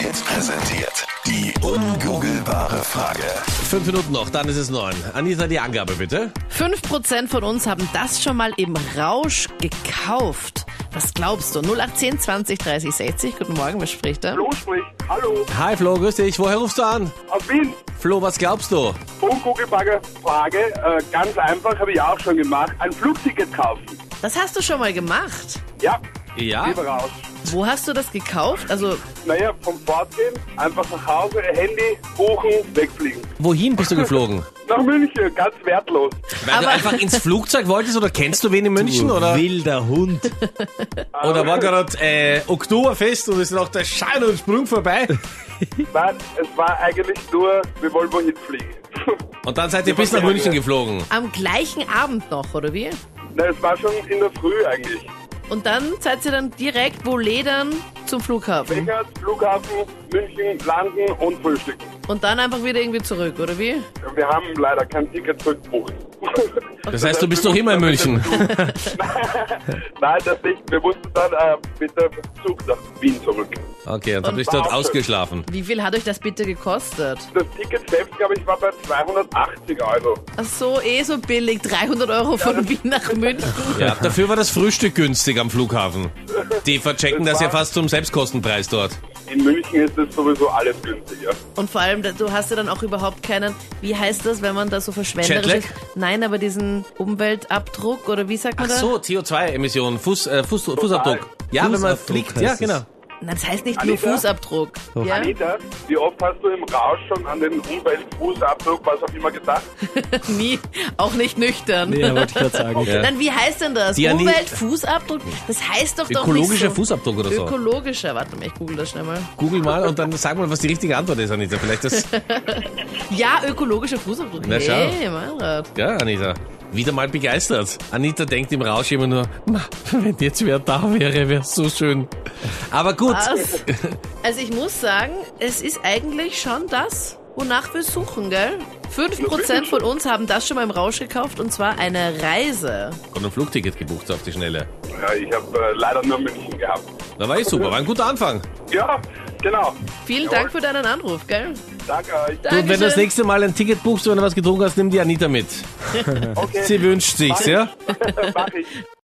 Hit präsentiert. Die ungoogelbare Frage. Fünf Minuten noch, dann ist es neun. Anita, die Angabe bitte. 5% von uns haben das schon mal im Rausch gekauft. Was glaubst du? 0810 20 30 60. Guten Morgen, wer spricht da? Flo spricht. Hallo, Hi Flo, grüß dich. Woher rufst du an? aus Wien. Flo, was glaubst du? Unkugelbagger Frage, äh, ganz einfach, habe ich auch schon gemacht. Ein Flugticket kaufen. Das hast du schon mal gemacht. Ja, Ja? lieber raus. Wo hast du das gekauft? Also, Naja, vom Fortgehen, einfach nach Hause, Handy, buchen, wegfliegen. Wohin bist du geflogen? Nach München, ganz wertlos. Weil du Aber- einfach ins Flugzeug wolltest oder kennst du wen in München? Oder, Wilder Hund. oder war gerade äh, Oktoberfest und ist noch der Schein und Sprung vorbei? Nein, es war eigentlich nur, wir wollen wohin fliegen. Und dann seid ihr bis nach München geflogen. am gleichen Abend noch, oder wie? Na, es war schon in der Früh eigentlich. Und dann seid ihr dann direkt wo ledern zum Flughafen. Flughafen, München, landen und frühstücken. Und dann einfach wieder irgendwie zurück, oder wie? Wir haben leider kein Ticket zurückgebucht. Das heißt, du bist doch immer in München. Nein, das nicht. Wir mussten dann äh, mit dem Zug nach Wien zurück. Okay, und dann bist du dort ausgeschlafen. Wie viel hat euch das bitte gekostet? Das Ticket selbst, glaube ich, war bei 280 Euro. Ach so, eh so billig. 300 Euro von Wien nach München. Ja, dafür war das Frühstück günstig am Flughafen. Die verchecken das Das ja fast zum Selbstkostenpreis dort. In München ist es sowieso alles günstiger. Und vor allem, du hast ja dann auch überhaupt keinen, wie heißt das, wenn man da so verschwenderisch Jetlag? ist? Nein, aber diesen Umweltabdruck oder wie sagt Ach man da? so, CO2-Emissionen, Fuß, äh, Fuß, Fußabdruck. Ja, wenn man Fußabdruck fliegt, ja, es. genau. Nein, das heißt nicht nur Anita? Fußabdruck. Ja? Anita, wie oft hast du im Rausch schon an den Umweltfußabdruck, was auch immer gedacht? Nie, auch nicht nüchtern. Ja, wollte ich gerade sagen. Ja. Dann wie heißt denn das? Die Umweltfußabdruck? Das heißt doch doch Ökologischer nicht so. Fußabdruck oder so. Ökologischer, warte mal, ich google das schnell mal. Google mal und dann sag mal, was die richtige Antwort ist, Anita. Vielleicht das. Ja, ökologischer Fußabdruck. Na, schau. hey, Meinrad. Ja, Anita. Wieder mal begeistert. Anita denkt im Rausch immer nur, "Ma, wenn jetzt wer da wäre, wäre so schön. Aber gut. Was? Also ich muss sagen, es ist eigentlich schon das, wonach wir suchen, gell? 5% von uns haben das schon mal im Rausch gekauft und zwar eine Reise. Und ein Flugticket gebucht auf die Schnelle. Ja, ich habe äh, leider nur München gehabt. Da war ich super, war ein guter Anfang. Ja, genau. Vielen Jawohl. Dank für deinen Anruf, gell? Danke euch. Du, und wenn du das nächste Mal ein Ticket buchst, wenn du was getrunken hast, nimm die Anita mit. Okay, Sie wünscht sich's, ja? mach ich.